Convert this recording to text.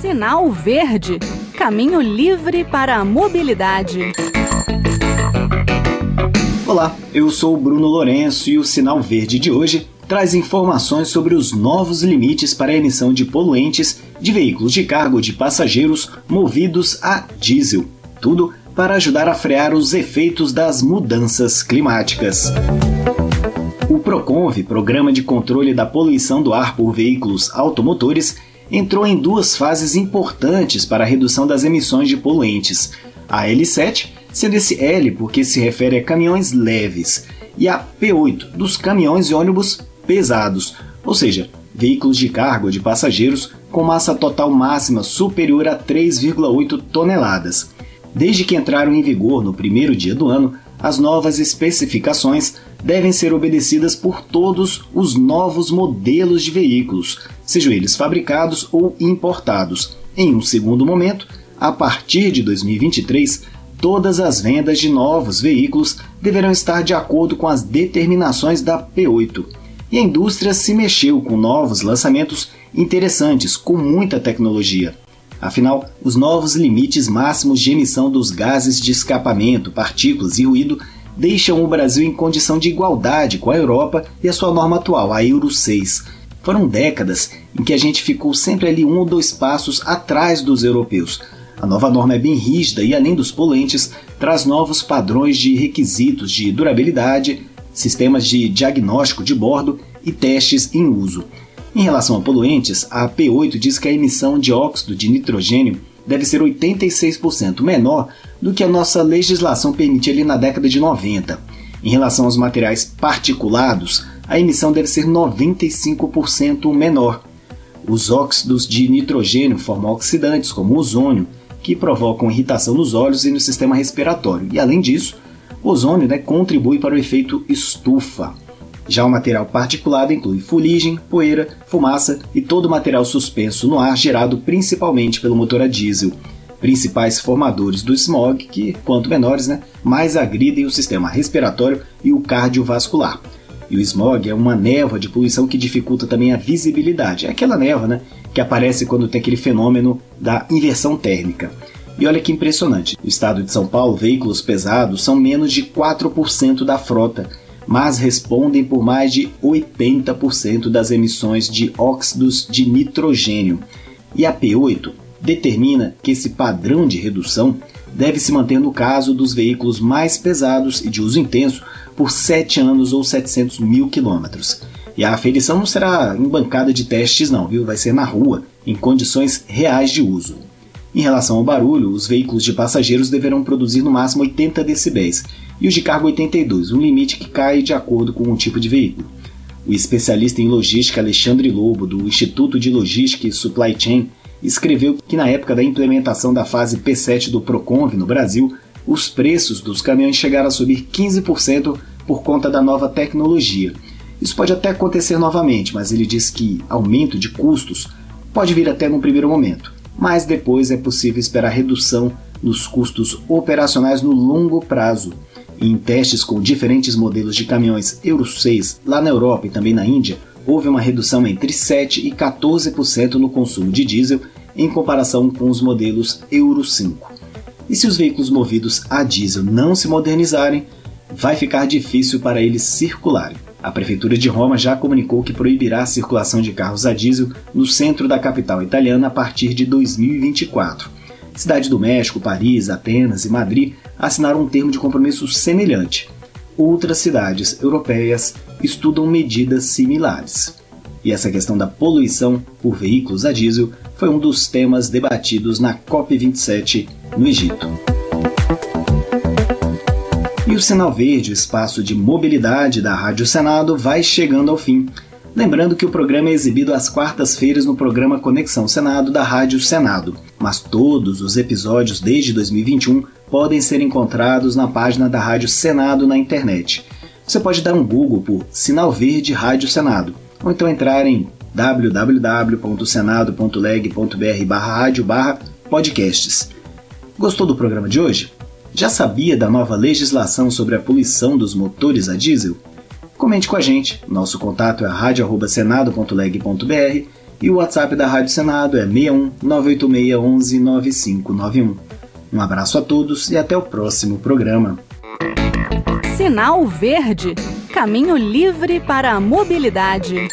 Sinal Verde Caminho livre para a mobilidade. Olá, eu sou o Bruno Lourenço e o Sinal Verde de hoje traz informações sobre os novos limites para a emissão de poluentes de veículos de cargo de passageiros movidos a diesel. Tudo para ajudar a frear os efeitos das mudanças climáticas. O Proconv, Programa de Controle da Poluição do Ar por Veículos Automotores, entrou em duas fases importantes para a redução das emissões de poluentes. A L7, sendo esse L porque se refere a caminhões leves, e a P8, dos caminhões e ônibus pesados, ou seja, veículos de carga ou de passageiros com massa total máxima superior a 3,8 toneladas. Desde que entraram em vigor no primeiro dia do ano, as novas especificações devem ser obedecidas por todos os novos modelos de veículos, sejam eles fabricados ou importados. Em um segundo momento, a partir de 2023, todas as vendas de novos veículos deverão estar de acordo com as determinações da P8. E a indústria se mexeu com novos lançamentos interessantes, com muita tecnologia. Afinal, os novos limites máximos de emissão dos gases de escapamento, partículas e ruído deixam o Brasil em condição de igualdade com a Europa e a sua norma atual, a Euro 6. Foram décadas em que a gente ficou sempre ali um ou dois passos atrás dos europeus. A nova norma é bem rígida e, além dos poluentes, traz novos padrões de requisitos de durabilidade, sistemas de diagnóstico de bordo e testes em uso. Em relação a poluentes, a P8 diz que a emissão de óxido de nitrogênio deve ser 86% menor do que a nossa legislação permitia ali na década de 90. Em relação aos materiais particulados, a emissão deve ser 95% menor. Os óxidos de nitrogênio formam oxidantes, como o ozônio, que provocam irritação nos olhos e no sistema respiratório. E além disso, o ozônio né, contribui para o efeito estufa. Já o material particulado inclui fuligem, poeira, fumaça e todo o material suspenso no ar gerado principalmente pelo motor a diesel, principais formadores do smog que, quanto menores, né, mais agridem o sistema respiratório e o cardiovascular. E o smog é uma névoa de poluição que dificulta também a visibilidade. É aquela névoa né, que aparece quando tem aquele fenômeno da inversão térmica. E olha que impressionante: no estado de São Paulo, veículos pesados são menos de 4% da frota mas respondem por mais de 80% das emissões de óxidos de nitrogênio. E a P8 determina que esse padrão de redução deve se manter no caso dos veículos mais pesados e de uso intenso por 7 anos ou 700 mil quilômetros. E a aferição não será em bancada de testes não, viu? Vai ser na rua, em condições reais de uso. Em relação ao barulho, os veículos de passageiros deverão produzir no máximo 80 decibéis e os de carga 82, um limite que cai de acordo com o tipo de veículo. O especialista em logística Alexandre Lobo, do Instituto de Logística e Supply Chain, escreveu que na época da implementação da fase P7 do Proconv no Brasil, os preços dos caminhões chegaram a subir 15% por conta da nova tecnologia. Isso pode até acontecer novamente, mas ele diz que aumento de custos pode vir até no primeiro momento, mas depois é possível esperar redução nos custos operacionais no longo prazo. Em testes com diferentes modelos de caminhões Euro 6 lá na Europa e também na Índia, houve uma redução entre 7 e 14% no consumo de diesel em comparação com os modelos Euro 5. E se os veículos movidos a diesel não se modernizarem, vai ficar difícil para eles circularem. A Prefeitura de Roma já comunicou que proibirá a circulação de carros a diesel no centro da capital italiana a partir de 2024. Cidade do México, Paris, Atenas e Madrid assinaram um termo de compromisso semelhante. Outras cidades europeias estudam medidas similares. E essa questão da poluição por veículos a diesel foi um dos temas debatidos na COP27 no Egito. E o Sinal Verde, o espaço de mobilidade da Rádio Senado, vai chegando ao fim. Lembrando que o programa é exibido às quartas-feiras no programa Conexão Senado da Rádio Senado, mas todos os episódios desde 2021 podem ser encontrados na página da Rádio Senado na internet. Você pode dar um Google por Sinal Verde Rádio Senado, ou então entrar em www.senado.leg.br/rádio/podcasts. Gostou do programa de hoje? Já sabia da nova legislação sobre a poluição dos motores a diesel? Comente com a gente. Nosso contato é radio@senado.leg.br e o WhatsApp da Rádio Senado é 61 986 11 9591. Um abraço a todos e até o próximo programa. Sinal Verde Caminho livre para a mobilidade.